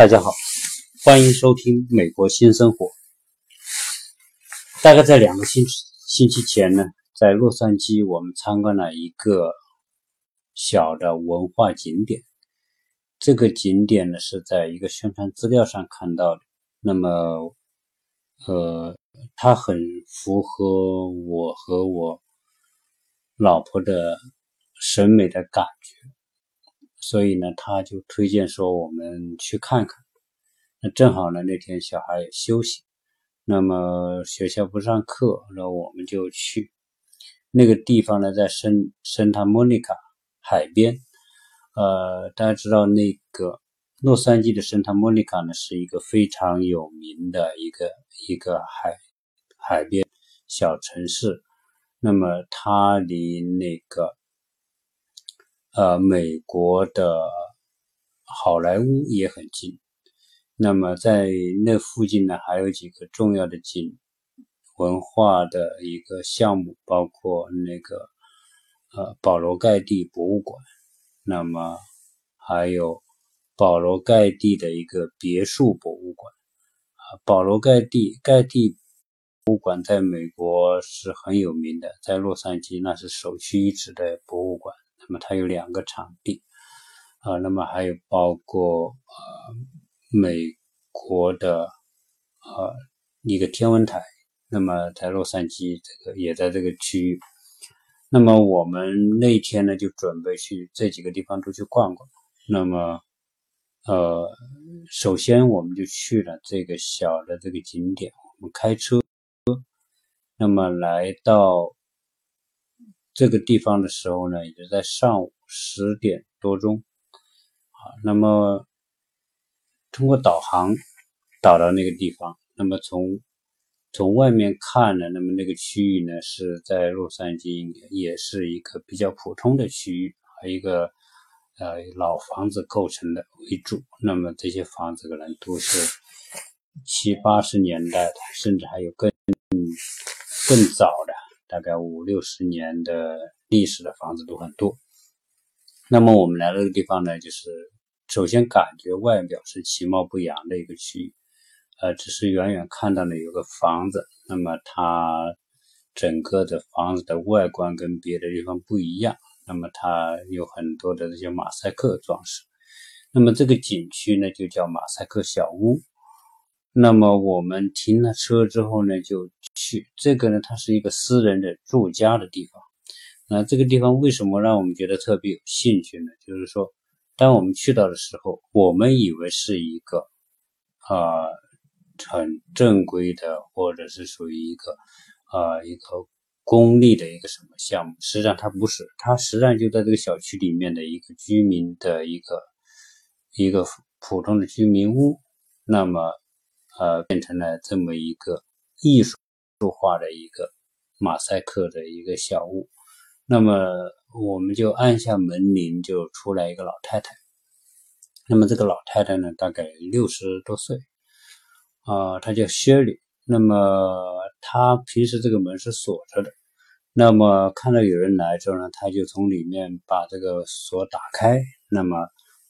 大家好，欢迎收听《美国新生活》。大概在两个星星期前呢，在洛杉矶，我们参观了一个小的文化景点。这个景点呢，是在一个宣传资料上看到的。那么，呃，它很符合我和我老婆的审美的感觉。所以呢，他就推荐说我们去看看。那正好呢，那天小孩也休息，那么学校不上课，那我们就去那个地方呢，在圣圣塔莫尼卡海边。呃，大家知道那个洛杉矶的圣塔莫尼卡呢，是一个非常有名的一个一个海海边小城市。那么它离那个。呃，美国的好莱坞也很近。那么在那附近呢，还有几个重要的景文化的一个项目，包括那个呃保罗盖蒂博物馆。那么还有保罗盖蒂的一个别墅博物馆。啊，保罗盖蒂盖蒂博物馆在美国是很有名的，在洛杉矶那是首屈一指的博物馆。那么它有两个场地，啊，那么还有包括呃美国的呃一个天文台，那么在洛杉矶这个也在这个区域。那么我们那天呢就准备去这几个地方都去逛逛。那么呃首先我们就去了这个小的这个景点，我们开车，那么来到。这个地方的时候呢，也就在上午十点多钟，啊，那么通过导航导到那个地方，那么从从外面看呢，那么那个区域呢是在洛杉矶，也是一个比较普通的区域，和一个呃老房子构成的为主，那么这些房子可能都是七八十年代的，甚至还有更更早的。大概五六十年的历史的房子都很多。那么我们来到这个地方呢，就是首先感觉外表是其貌不扬的一个区域，呃，只是远远看到呢有个房子，那么它整个的房子的外观跟别的地方不一样，那么它有很多的这些马赛克装饰。那么这个景区呢就叫马赛克小屋。那么我们停了车之后呢，就去这个呢，它是一个私人的住家的地方。那这个地方为什么让我们觉得特别有兴趣呢？就是说，当我们去到的时候，我们以为是一个啊很正规的，或者是属于一个啊一个公立的一个什么项目，实际上它不是，它实际上就在这个小区里面的一个居民的一个一个普通的居民屋。那么呃，变成了这么一个艺术化的一个马赛克的一个小屋。那么我们就按下门铃，就出来一个老太太。那么这个老太太呢，大概六十多岁，啊，她叫薛里。那么她平时这个门是锁着的。那么看到有人来之后呢，她就从里面把这个锁打开。那么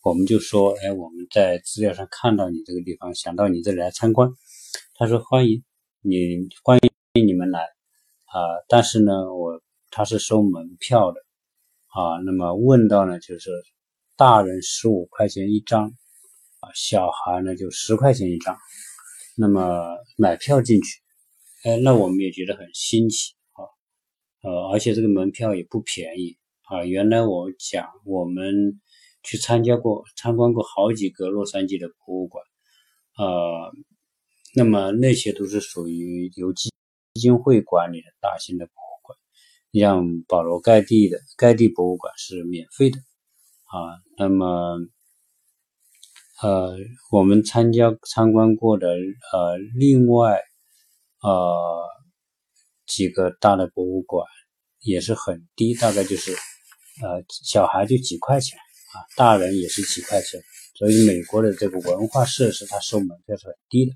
我们就说，哎，我们在资料上看到你这个地方，想到你这里来参观。他说欢迎你，欢迎你们来啊！但是呢，我他是收门票的啊。那么问到呢，就是大人十五块钱一张啊，小孩呢就十块钱一张。那么买票进去，哎，那我们也觉得很新奇啊，呃，而且这个门票也不便宜啊。原来我讲我们。去参加过、参观过好几个洛杉矶的博物馆，呃，那么那些都是属于由基基金会管理的大型的博物馆，像保罗盖蒂的盖蒂博物馆是免费的啊。那么，呃，我们参加参观过的呃，另外呃几个大的博物馆也是很低，大概就是呃小孩就几块钱。啊，大人也是几块钱，所以美国的这个文化设施，它收门票是很低的。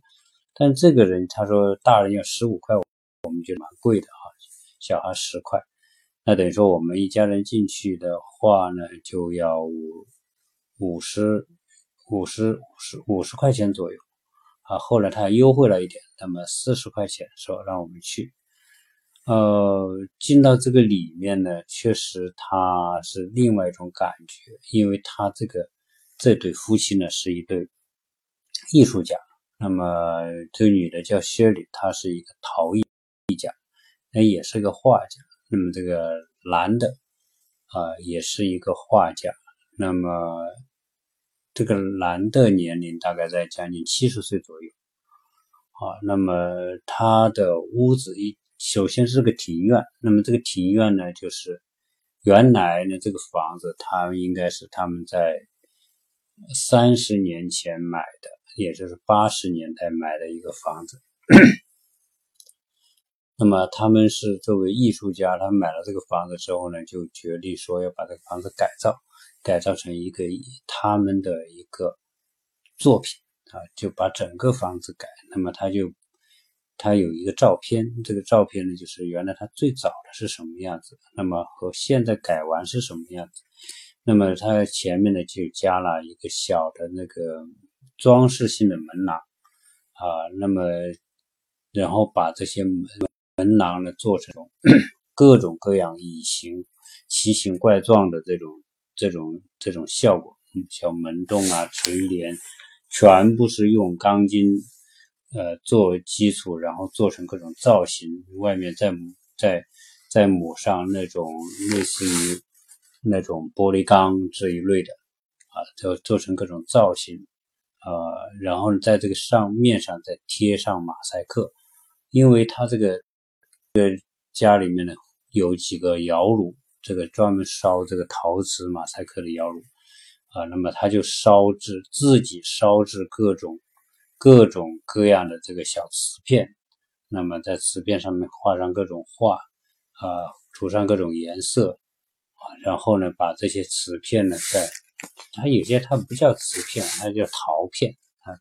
但这个人他说，大人要十五块，我们觉得蛮贵的啊，小孩十块，那等于说我们一家人进去的话呢，就要五五十五十五十五十块钱左右啊，后来他优惠了一点，那么四十块钱说让我们去。呃，进到这个里面呢，确实他是另外一种感觉，因为他这个这对夫妻呢是一对艺术家。那么这个女的叫薛里，她是一个陶艺家，那也是个画家。那么这个男的啊，也是一个画家。那么这个男的年龄大概在将近七十岁左右。啊，那么他的屋子一。首先是个庭院，那么这个庭院呢，就是原来呢这个房子，它应该是他们在三十年前买的，也就是八十年代买的一个房子。那么他们是作为艺术家，他买了这个房子之后呢，就决定说要把这个房子改造，改造成一个他们的一个作品啊，就把整个房子改。那么他就。他有一个照片，这个照片呢，就是原来他最早的是什么样子，那么和现在改完是什么样子。那么他前面呢就加了一个小的那个装饰性的门廊啊，那么然后把这些门门廊呢做成各种各样异形、奇形怪状的这种这种这种效果，小门洞啊、垂帘，全部是用钢筋。呃，作为基础，然后做成各种造型，外面再再再抹上那种类似于那种玻璃钢这一类的啊，就做成各种造型，呃，然后在这个上面上再贴上马赛克，因为他这个这个家里面呢有几个窑炉，这个专门烧这个陶瓷马赛克的窑炉啊，那么他就烧制自己烧制各种。各种各样的这个小瓷片，那么在瓷片上面画上各种画，啊，涂上各种颜色，啊，然后呢，把这些瓷片呢，在它有些它不叫瓷片，它叫陶片啊，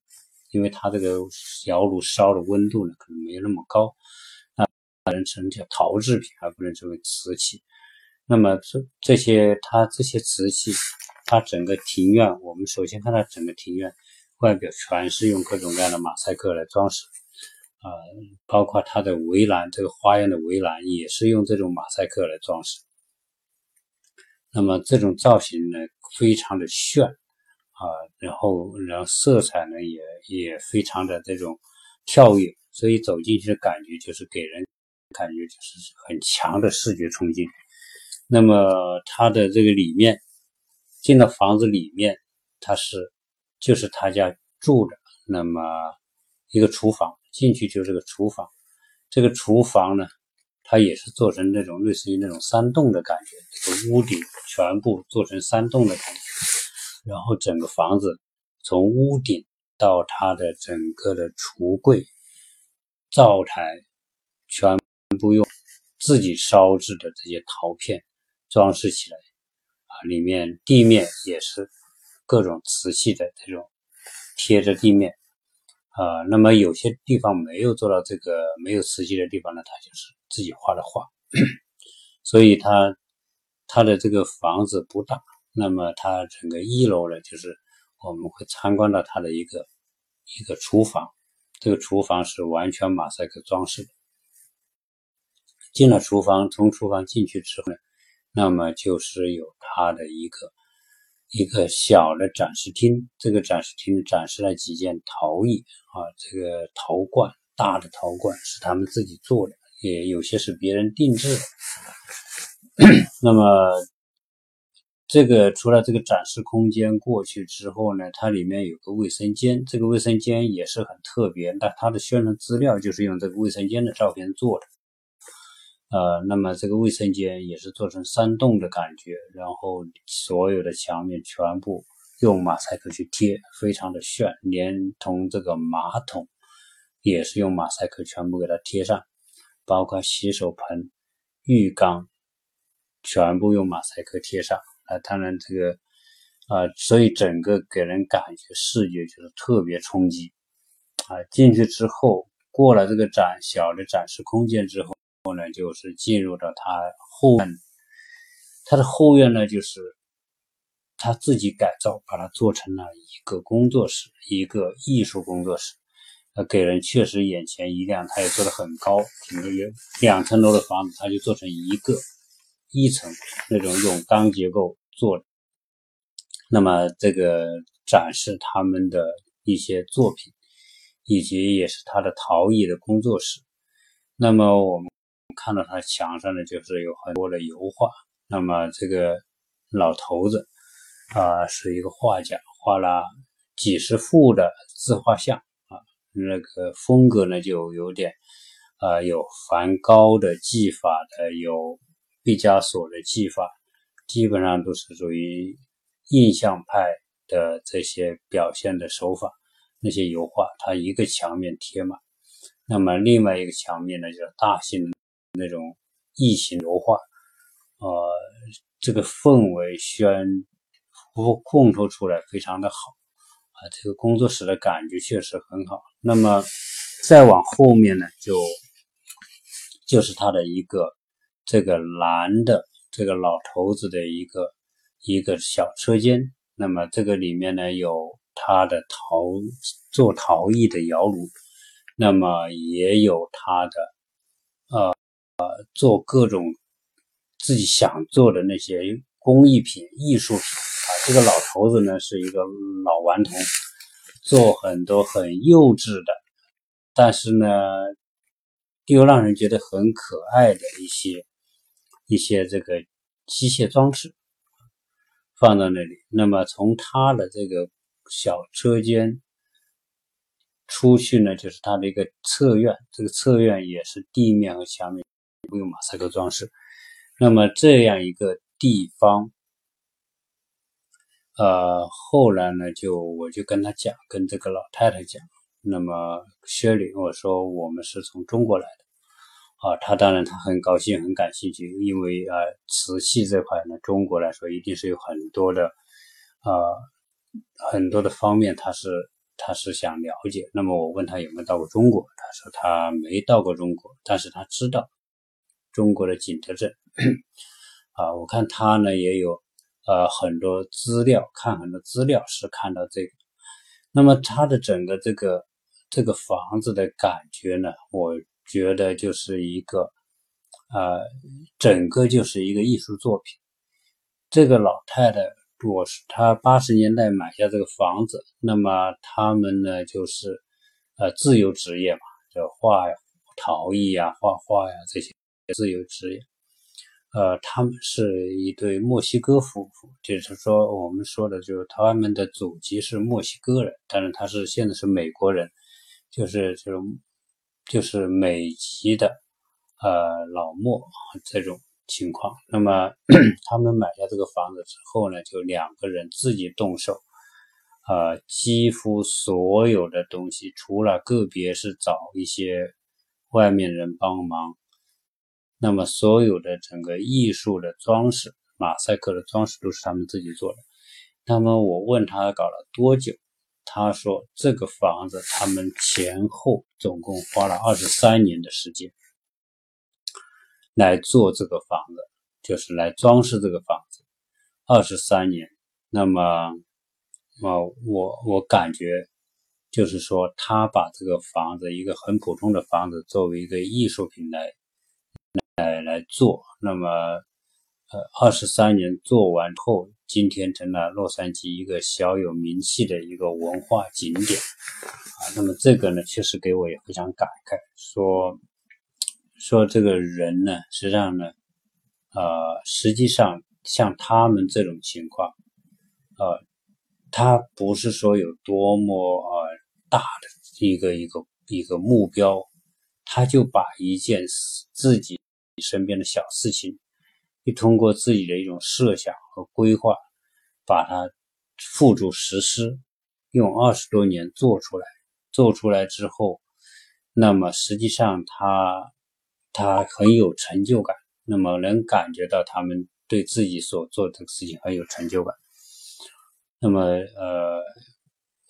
因为它这个窑炉烧的温度呢，可能没那么高，那能成叫陶制品，而不能成为瓷器。那么这这些它这些瓷器，它整个庭院，我们首先看它整个庭院。外表全是用各种各样的马赛克来装饰，啊，包括它的围栏，这个花园的围栏也是用这种马赛克来装饰。那么这种造型呢，非常的炫，啊，然后然后色彩呢也也非常的这种跳跃，所以走进去的感觉就是给人感觉就是很强的视觉冲击。那么它的这个里面，进到房子里面，它是。就是他家住的，那么一个厨房进去就是个厨房，这个厨房呢，它也是做成那种类似于那种山洞的感觉，这个屋顶全部做成山洞的感觉，然后整个房子从屋顶到它的整个的橱柜、灶台，全部用自己烧制的这些陶片装饰起来，啊，里面地面也是。各种瓷器的这种贴着地面啊，那么有些地方没有做到这个没有瓷器的地方呢，它就是自己画的画，所以它它的这个房子不大，那么它整个一楼呢，就是我们会参观到它的一个一个厨房，这个厨房是完全马赛克装饰的。进了厨房，从厨房进去之后呢，那么就是有它的一个。一个小的展示厅，这个展示厅展示了几件陶艺啊，这个陶罐，大的陶罐是他们自己做的，也有些是别人定制的。那么，这个除了这个展示空间过去之后呢，它里面有个卫生间，这个卫生间也是很特别，但它的宣传资料就是用这个卫生间的照片做的。呃，那么这个卫生间也是做成山洞的感觉，然后所有的墙面全部用马赛克去贴，非常的炫，连同这个马桶也是用马赛克全部给它贴上，包括洗手盆、浴缸全部用马赛克贴上。啊，当然这个啊，所以整个给人感觉视觉就是特别冲击啊。进去之后，过了这个展小的展示空间之后。后呢，就是进入到他后院，他的后院呢，就是他自己改造，把它做成了一个工作室，一个艺术工作室。呃，给人确实眼前一亮。他也做的很高，整个有两层楼的房子，他就做成一个一层那种用钢结构做。那么这个展示他们的一些作品，以及也是他的陶艺的工作室。那么我们看到他墙上呢，就是有很多的油画。那么这个老头子啊，是一个画家，画了几十幅的自画像啊。那个风格呢，就有点，啊，有梵高的技法的，有毕加索的技法，基本上都是属于印象派的这些表现的手法。那些油画，它一个墙面贴满，那么另外一个墙面呢，就是大型那种异形油画，呃，这个氛围宣烘托出来非常的好啊。这个工作室的感觉确实很好。那么再往后面呢，就就是他的一个这个蓝的这个老头子的一个一个小车间。那么这个里面呢，有他的陶做陶艺的窑炉，那么也有他的呃呃做各种自己想做的那些工艺品、艺术品啊。这个老头子呢是一个老顽童，做很多很幼稚的，但是呢又让人觉得很可爱的一些一些这个机械装置放在那里。那么从他的这个小车间出去呢，就是他的一个侧院，这个侧院也是地面和墙面不用马赛克装饰。那么这样一个地方。呃，后来呢，就我就跟他讲，跟这个老太太讲，那么薛里我说我们是从中国来的，啊，他当然他很高兴，很感兴趣，因为啊，瓷器这块呢，中国来说一定是有很多的，呃，很多的方面，他是他是想了解。那么我问他有没有到过中国，他说他没到过中国，但是他知道中国的景德镇，啊，我看他呢也有。呃，很多资料看很多资料是看到这个，那么它的整个这个这个房子的感觉呢，我觉得就是一个，呃，整个就是一个艺术作品。这个老太太，我是她八十年代买下这个房子，那么他们呢就是呃自由职业嘛，就画呀陶艺呀、画画呀这些自由职业。呃，他们是一对墨西哥夫妇，就是说我们说的，就是他们的祖籍是墨西哥人，但是他是现在是美国人，就是就是就是美籍的呃老墨这种情况。那么 他们买下这个房子之后呢，就两个人自己动手，呃，几乎所有的东西，除了个别是找一些外面人帮忙。那么，所有的整个艺术的装饰、马赛克的装饰都是他们自己做的。那么，我问他搞了多久，他说这个房子他们前后总共花了二十三年的时间来做这个房子，就是来装饰这个房子，二十三年。那么，啊，我我感觉就是说，他把这个房子一个很普通的房子作为一个艺术品来。来来做，那么，呃，二十三年做完后，今天成了洛杉矶一个小有名气的一个文化景点啊。那么这个呢，确实给我也非常感慨，说说这个人呢，实际上呢，呃，实际上像他们这种情况，呃，他不是说有多么呃大的一个一个一个目标，他就把一件自己。你身边的小事情，你通过自己的一种设想和规划，把它付诸实施，用二十多年做出来，做出来之后，那么实际上他他很有成就感，那么能感觉到他们对自己所做的事情很有成就感。那么呃，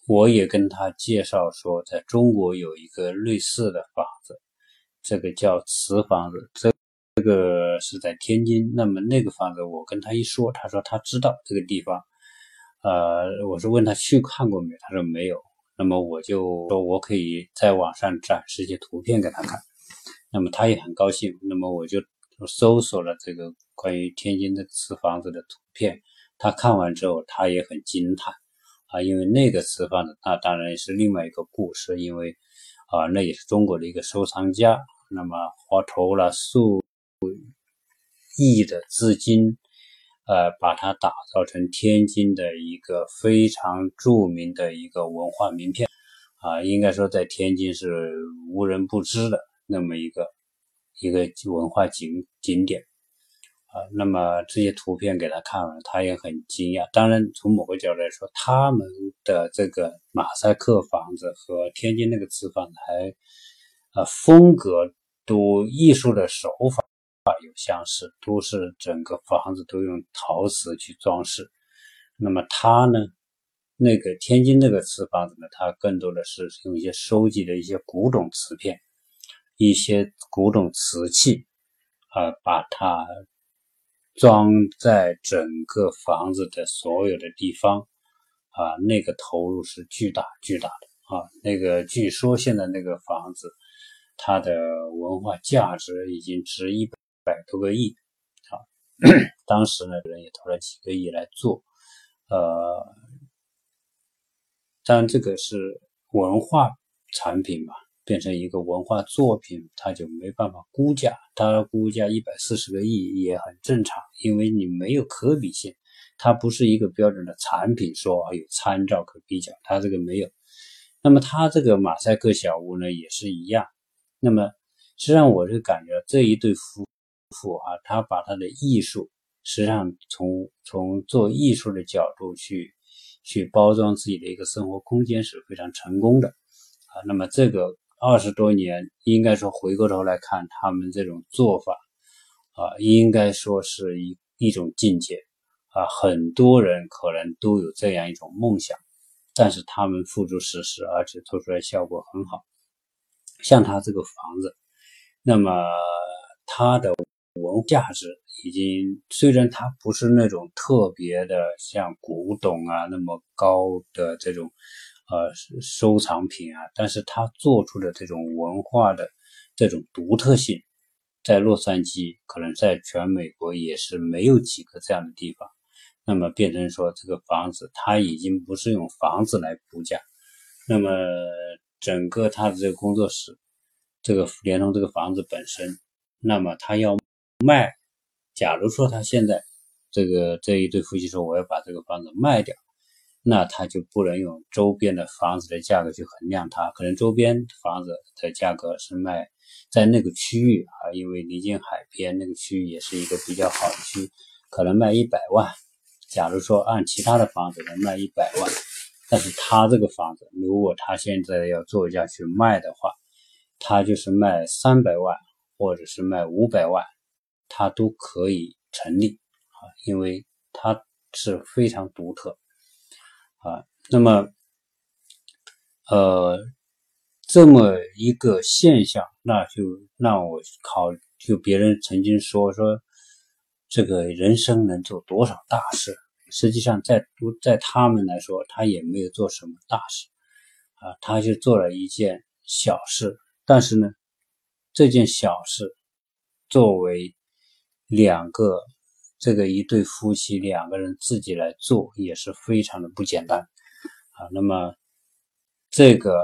我也跟他介绍说，在中国有一个类似的房子，这个叫瓷房子，这。这个是在天津，那么那个房子，我跟他一说，他说他知道这个地方，呃，我是问他去看过没，他说没有。那么我就说我可以在网上展示一些图片给他看，那么他也很高兴。那么我就搜索了这个关于天津这个瓷房子的图片，他看完之后他也很惊叹啊，因为那个瓷房子那当然是另外一个故事，因为啊那也是中国的一个收藏家，那么花投了数亿的资金。呃，把它打造成天津的一个非常著名的一个文化名片啊，应该说在天津是无人不知的那么一个一个文化景景点啊。那么这些图片给他看了，他也很惊讶。当然，从某个角度来说，他们的这个马赛克房子和天津那个瓷房还啊风格都艺术的手法。有相似，都是整个房子都用陶瓷去装饰。那么它呢，那个天津那个瓷房子呢，它更多的是用一些收集的一些古董瓷片，一些古董瓷器啊，把它装在整个房子的所有的地方啊，那个投入是巨大巨大的啊。那个据说现在那个房子，它的文化价值已经值一百百。多个亿，啊，当时呢人也投了几个亿来做，呃，当然这个是文化产品嘛，变成一个文化作品，它就没办法估价，它估价一百四十个亿也很正常，因为你没有可比性，它不是一个标准的产品，说有参照可比较，它这个没有。那么它这个马赛克小屋呢也是一样，那么实际上我是感觉这一对夫。富啊，他把他的艺术，实际上从从做艺术的角度去去包装自己的一个生活空间是非常成功的啊。那么这个二十多年，应该说回过头来看，他们这种做法啊，应该说是一一种境界啊。很多人可能都有这样一种梦想，但是他们付诸实施，而且做出来效果很好。像他这个房子，那么他的。文价值已经，虽然它不是那种特别的像古董啊那么高的这种呃收藏品啊，但是它做出的这种文化的这种独特性，在洛杉矶可能在全美国也是没有几个这样的地方。那么变成说这个房子，它已经不是用房子来估价，那么整个他的这个工作室，这个连同这个房子本身，那么他要。卖，假如说他现在这个这一对夫妻说我要把这个房子卖掉，那他就不能用周边的房子的价格去衡量它，可能周边房子的价格是卖在那个区域啊，因为临近海边，那个区域也是一个比较好的区，可能卖一百万。假如说按其他的房子能卖一百万，但是他这个房子，如果他现在要做价去卖的话，他就是卖三百万，或者是卖五百万。它都可以成立啊，因为它是非常独特啊。那么，呃，这么一个现象，那就让我考，就别人曾经说说，这个人生能做多少大事？实际上，在在他们来说，他也没有做什么大事啊，他就做了一件小事。但是呢，这件小事作为两个，这个一对夫妻两个人自己来做也是非常的不简单啊。那么这个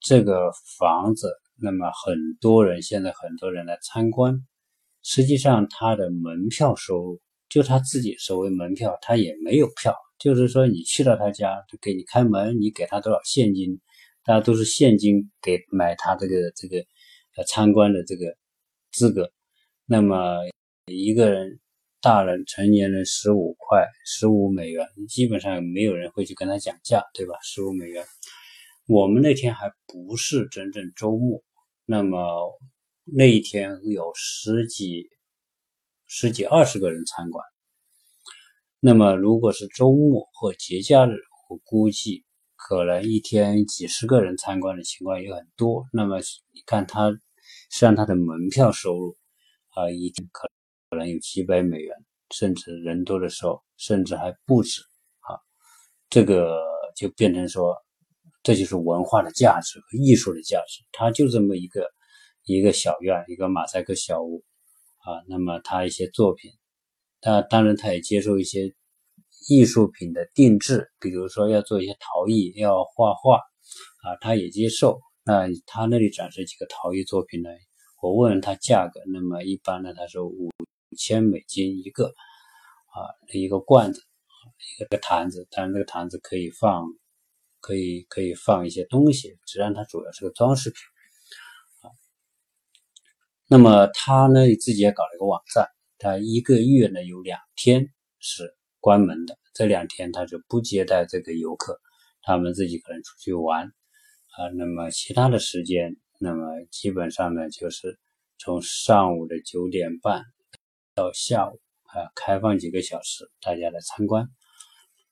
这个房子，那么很多人现在很多人来参观，实际上他的门票收入就他自己收为门票，他也没有票，就是说你去到他家就给你开门，你给他多少现金，大家都是现金给买他这个这个呃参观的这个资格，那么。一个人，大人成年人十五块，十五美元，基本上没有人会去跟他讲价，对吧？十五美元。我们那天还不是真正周末，那么那一天有十几、十几二十个人参观。那么如果是周末或节假日，我估计可能一天几十个人参观的情况也很多。那么你看他，实际上他的门票收入啊，一定可。可能有几百美元，甚至人多的时候，甚至还不止啊。这个就变成说，这就是文化的价值和艺术的价值。他就这么一个一个小院，一个马赛克小屋啊。那么他一些作品，他当然他也接受一些艺术品的定制，比如说要做一些陶艺，要画画啊，他也接受。那他那里展示几个陶艺作品呢？我问了他价格，那么一般呢，他说五千美金一个啊，一个罐子，一个坛子，但是那个坛子可以放，可以可以放一些东西，实际上它主要是个装饰品啊。那么他呢自己也搞了一个网站，他一个月呢有两天是关门的，这两天他就不接待这个游客，他们自己可能出去玩啊，那么其他的时间。那么基本上呢，就是从上午的九点半到下午啊，开放几个小时，大家来参观。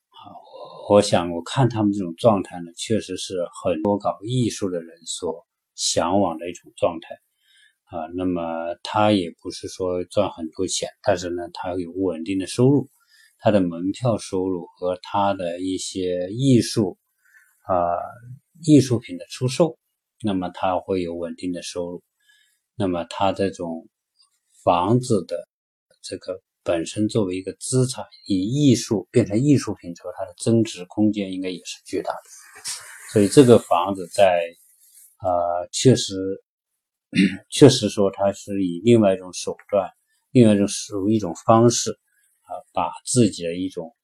好，我想我看他们这种状态呢，确实是很多搞艺术的人所向往的一种状态啊。那么他也不是说赚很多钱，但是呢，他有稳定的收入，他的门票收入和他的一些艺术啊艺术品的出售。那么他会有稳定的收入，那么他这种房子的这个本身作为一个资产，以艺术变成艺术品之后，它的增值空间应该也是巨大的。所以这个房子在啊，确实确实说它是以另外一种手段，另外一种属于一种方式啊，把自己的一种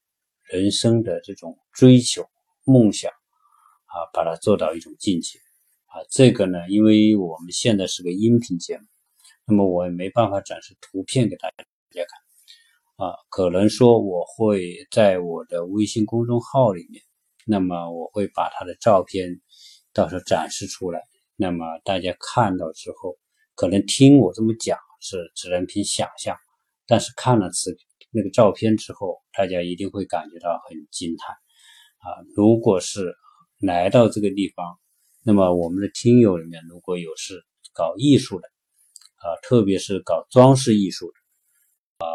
人生的这种追求梦想啊，把它做到一种境界。啊，这个呢，因为我们现在是个音频节目，那么我也没办法展示图片给大家大家看啊。可能说我会在我的微信公众号里面，那么我会把他的照片到时候展示出来。那么大家看到之后，可能听我这么讲是只能凭想象，但是看了此那个照片之后，大家一定会感觉到很惊叹啊。如果是来到这个地方，那么我们的听友里面，如果有是搞艺术的啊，特别是搞装饰艺术的啊，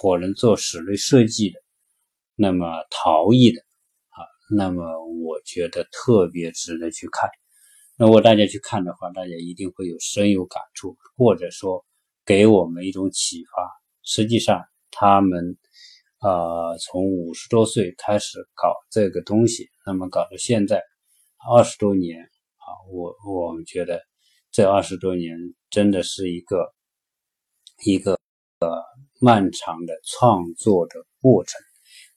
可能做室内设计的，那么陶艺的啊，那么我觉得特别值得去看。如果大家去看的话，大家一定会有深有感触，或者说给我们一种启发。实际上，他们啊，从五十多岁开始搞这个东西，那么搞到现在。二十多年啊，我我们觉得这二十多年真的是一个一个漫长的创作的过程。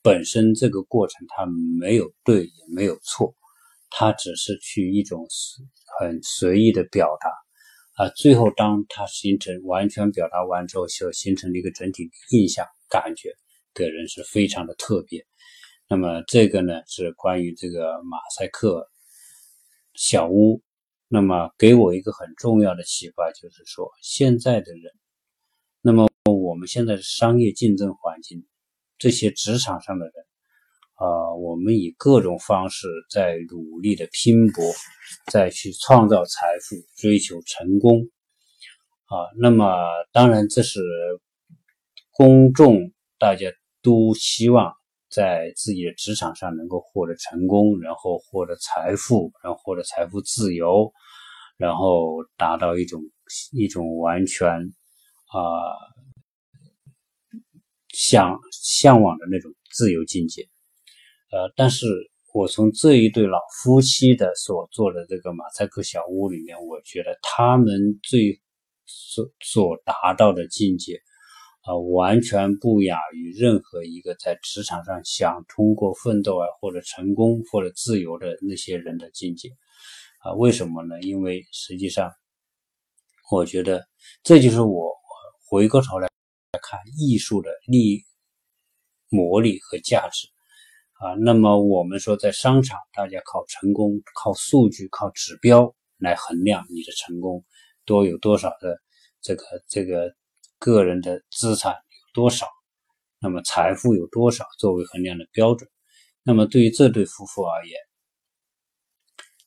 本身这个过程它没有对也没有错，它只是去一种很随意的表达啊。最后当它形成完全表达完之后，就形成了一个整体印象感觉，给人是非常的特别。那么这个呢是关于这个马赛克。小屋，那么给我一个很重要的启发，就是说现在的人，那么我们现在的商业竞争环境，这些职场上的人，啊，我们以各种方式在努力的拼搏，再去创造财富，追求成功，啊，那么当然这是公众大家都希望。在自己的职场上能够获得成功，然后获得财富，然后获得财富自由，然后达到一种一种完全啊向向往的那种自由境界。呃，但是我从这一对老夫妻的所做的这个马赛克小屋里面，我觉得他们最所所达到的境界。啊，完全不亚于任何一个在职场上想通过奋斗啊，或者成功或者自由的那些人的境界啊？为什么呢？因为实际上，我觉得这就是我回过头来看艺术的力、魔力和价值啊。那么我们说，在商场，大家靠成功、靠数据、靠指标来衡量你的成功，多有多少的这个这个。个人的资产有多少，那么财富有多少作为衡量的标准？那么对于这对夫妇而言，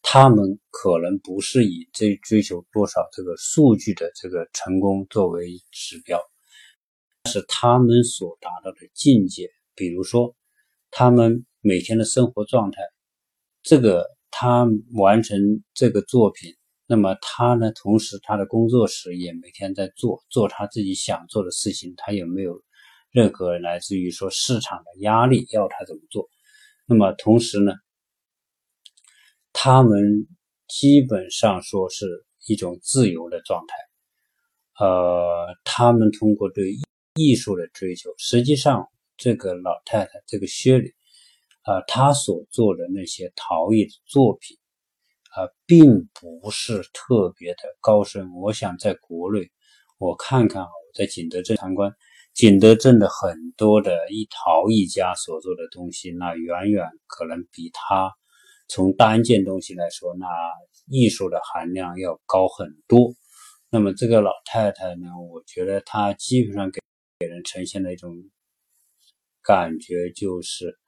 他们可能不是以追追求多少这个数据的这个成功作为指标，是他们所达到的境界。比如说，他们每天的生活状态。这个他完成这个作品，那么他呢，同时他的工作室也每天在做做他自己想做的事情，他也没有任何来自于说市场的压力要他怎么做？那么同时呢，他们基本上说是一种自由的状态。呃，他们通过对艺术的追求，实际上这个老太太，这个薛里，啊，她所做的那些陶艺作品，啊，并不是特别的高深。我想在国内，我看看我在景德镇参观，景德镇的很多的一陶艺家所做的东西，那远远可能比他从单件东西来说，那艺术的含量要高很多。那么这个老太太呢，我觉得她基本上给给人呈现的一种感觉就是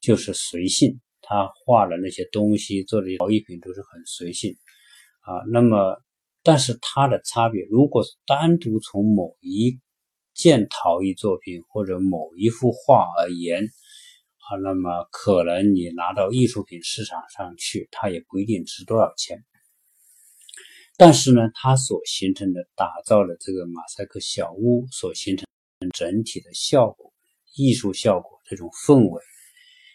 就是随性。他画的那些东西，做的陶艺品都是很随性啊。那么，但是它的差别，如果单独从某一件陶艺作品或者某一幅画而言啊，那么可能你拿到艺术品市场上去，它也不一定值多少钱。但是呢，它所形成的打造的这个马赛克小屋所形成整体的效果、艺术效果这种氛围，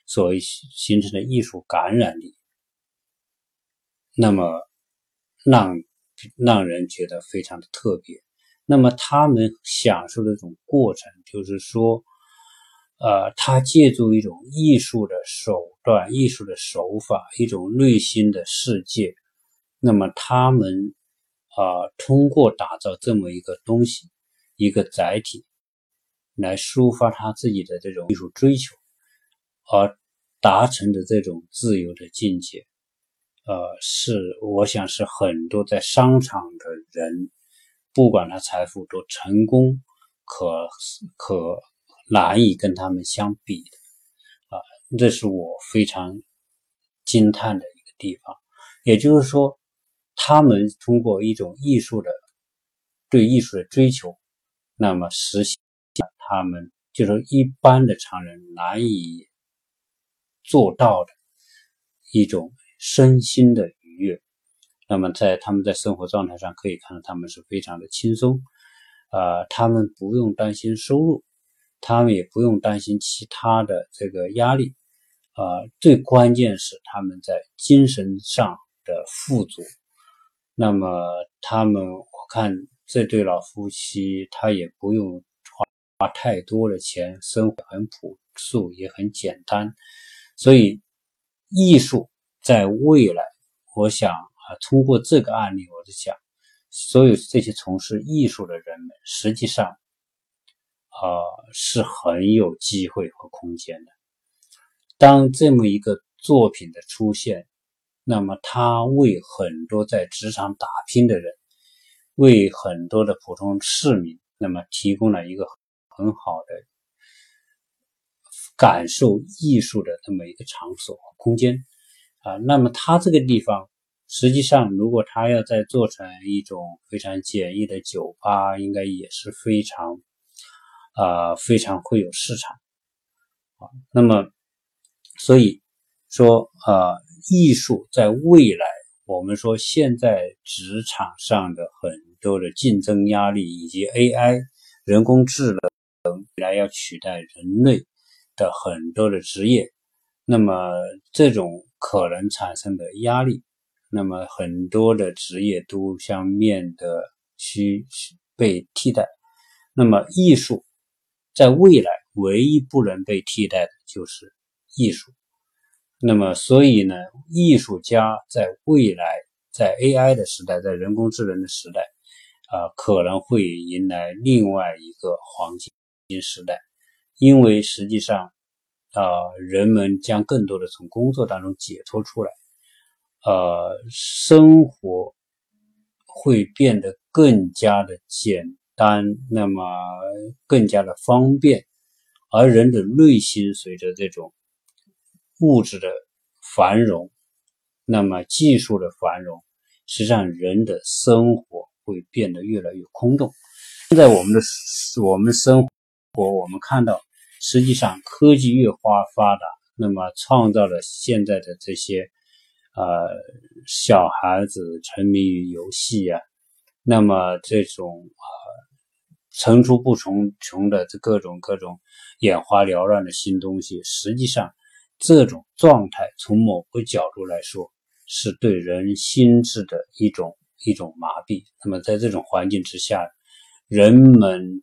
所形成的艺术感染力，那么让让人觉得非常的特别。那么他们享受的这种过程，就是说，呃，他借助一种艺术的手段、艺术的手法、一种内心的世界。那么他们啊，通过打造这么一个东西，一个载体，来抒发他自己的这种艺术追求，而达成的这种自由的境界，呃，是我想是很多在商场的人，不管他财富多成功，可可难以跟他们相比的啊，这是我非常惊叹的一个地方，也就是说。他们通过一种艺术的对艺术的追求，那么实现他们就是一般的常人难以做到的一种身心的愉悦。那么在他们在生活状态上可以看到，他们是非常的轻松，呃，他们不用担心收入，他们也不用担心其他的这个压力，呃，最关键是他们在精神上的富足。那么他们，我看这对老夫妻，他也不用花太多的钱，生活很朴素，也很简单。所以，艺术在未来，我想啊，通过这个案例，我就想，所有这些从事艺术的人们，实际上，啊，是很有机会和空间的。当这么一个作品的出现。那么，他为很多在职场打拼的人，为很多的普通市民，那么提供了一个很好的感受艺术的这么一个场所和空间啊。那么，他这个地方，实际上，如果他要再做成一种非常简易的酒吧，应该也是非常啊，非常会有市场啊。那么，所以说啊。艺术在未来，我们说现在职场上的很多的竞争压力，以及 AI 人工智能未来要取代人类的很多的职业，那么这种可能产生的压力，那么很多的职业都将面的需被替代。那么艺术在未来唯一不能被替代的就是艺术。那么，所以呢，艺术家在未来，在 AI 的时代，在人工智能的时代，啊，可能会迎来另外一个黄金新时代，因为实际上，啊，人们将更多的从工作当中解脱出来，呃，生活会变得更加的简单，那么更加的方便，而人的内心随着这种。物质的繁荣，那么技术的繁荣，实际上人的生活会变得越来越空洞。现在我们的我们生活活，我们看到，实际上科技越发发达，那么创造了现在的这些呃小孩子沉迷于游戏呀，那么这种啊层出不穷穷的这各种各种眼花缭乱的新东西，实际上这种状态从某个角度来说，是对人心智的一种一种麻痹。那么在这种环境之下，人们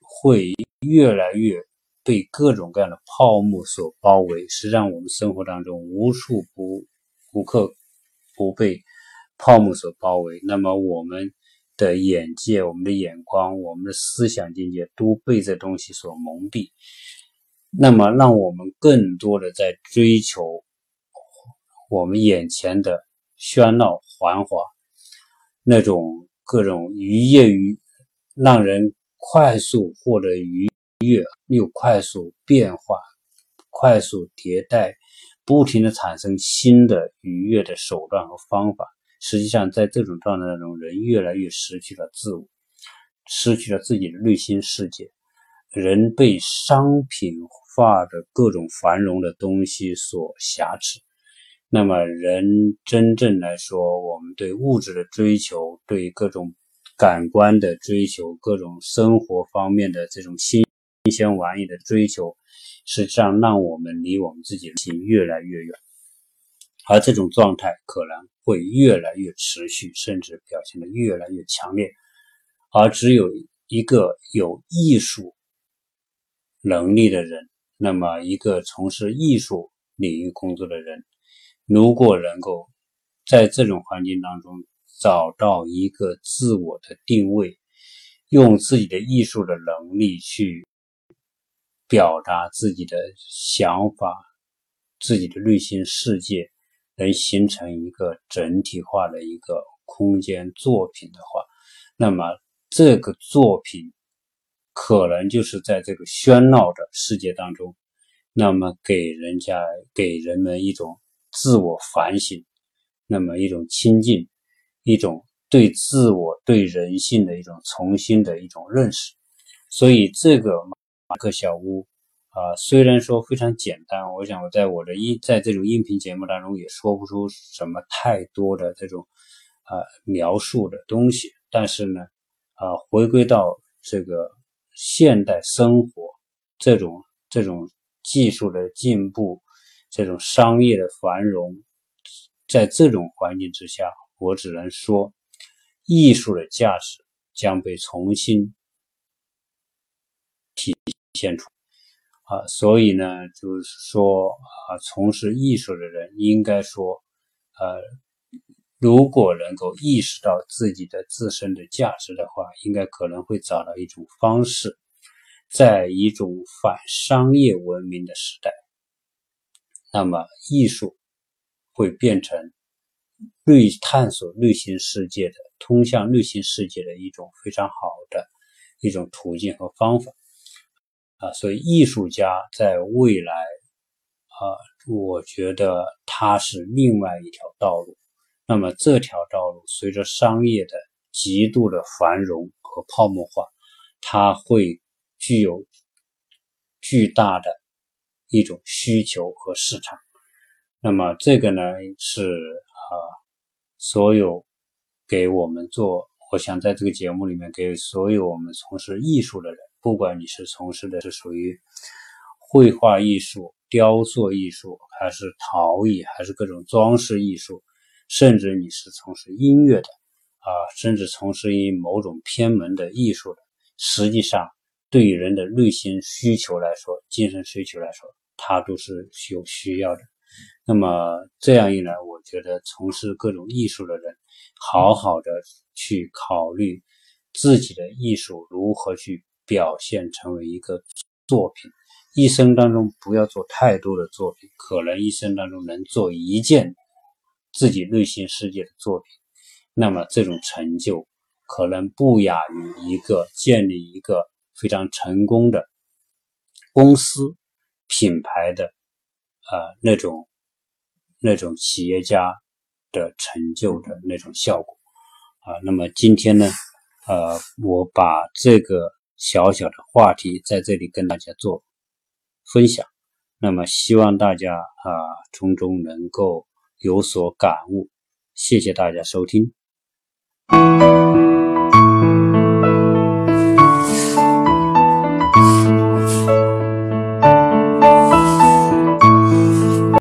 会越来越。被各种各样的泡沫所包围，实际上我们生活当中无处不无刻不被泡沫所包围。那么我们的眼界、我们的眼光、我们的思想境界都被这东西所蒙蔽。那么让我们更多的在追求我们眼前的喧闹繁华，那种各种愉悦于让人快速获得愉。越又快速变化、快速迭代，不停的产生新的愉悦的手段和方法。实际上，在这种状态当中，人越来越失去了自我，失去了自己的内心世界。人被商品化的各种繁荣的东西所挟持。那么，人真正来说，我们对物质的追求，对各种感官的追求，各种生活方面的这种新。新鲜玩意的追求，实际上让我们离我们自己的心越来越远，而这种状态可能会越来越持续，甚至表现的越来越强烈。而只有一个有艺术能力的人，那么一个从事艺术领域工作的人，如果能够在这种环境当中找到一个自我的定位，用自己的艺术的能力去。表达自己的想法，自己的内心世界，能形成一个整体化的一个空间作品的话，那么这个作品可能就是在这个喧闹的世界当中，那么给人家给人们一种自我反省，那么一种亲近，一种对自我对人性的一种重新的一种认识，所以这个。马克小屋啊，虽然说非常简单，我想我在我的音在这种音频节目当中也说不出什么太多的这种啊描述的东西，但是呢，啊回归到这个现代生活这种这种技术的进步，这种商业的繁荣，在这种环境之下，我只能说，艺术的价值将被重新。现出啊，所以呢，就是说啊，从事艺术的人应该说，呃，如果能够意识到自己的自身的价值的话，应该可能会找到一种方式，在一种反商业文明的时代，那么艺术会变成内探索内心世界的、通向内心世界的一种非常好的一种途径和方法。啊，所以艺术家在未来，啊，我觉得他是另外一条道路。那么这条道路随着商业的极度的繁荣和泡沫化，它会具有巨大的一种需求和市场。那么这个呢，是啊，所有给我们做，我想在这个节目里面给所有我们从事艺术的人。不管你是从事的是属于绘画艺术、雕塑艺术，还是陶艺，还是各种装饰艺术，甚至你是从事音乐的啊，甚至从事于某种偏门的艺术的，实际上对于人的内心需求来说，精神需求来说，它都是有需要的。那么这样一来，我觉得从事各种艺术的人，好好的去考虑自己的艺术如何去。表现成为一个作品，一生当中不要做太多的作品，可能一生当中能做一件自己内心世界的作品，那么这种成就可能不亚于一个建立一个非常成功的公司品牌的啊那种那种企业家的成就的那种效果啊。那么今天呢，呃，我把这个。小小的话题在这里跟大家做分享，那么希望大家啊从中能够有所感悟。谢谢大家收听。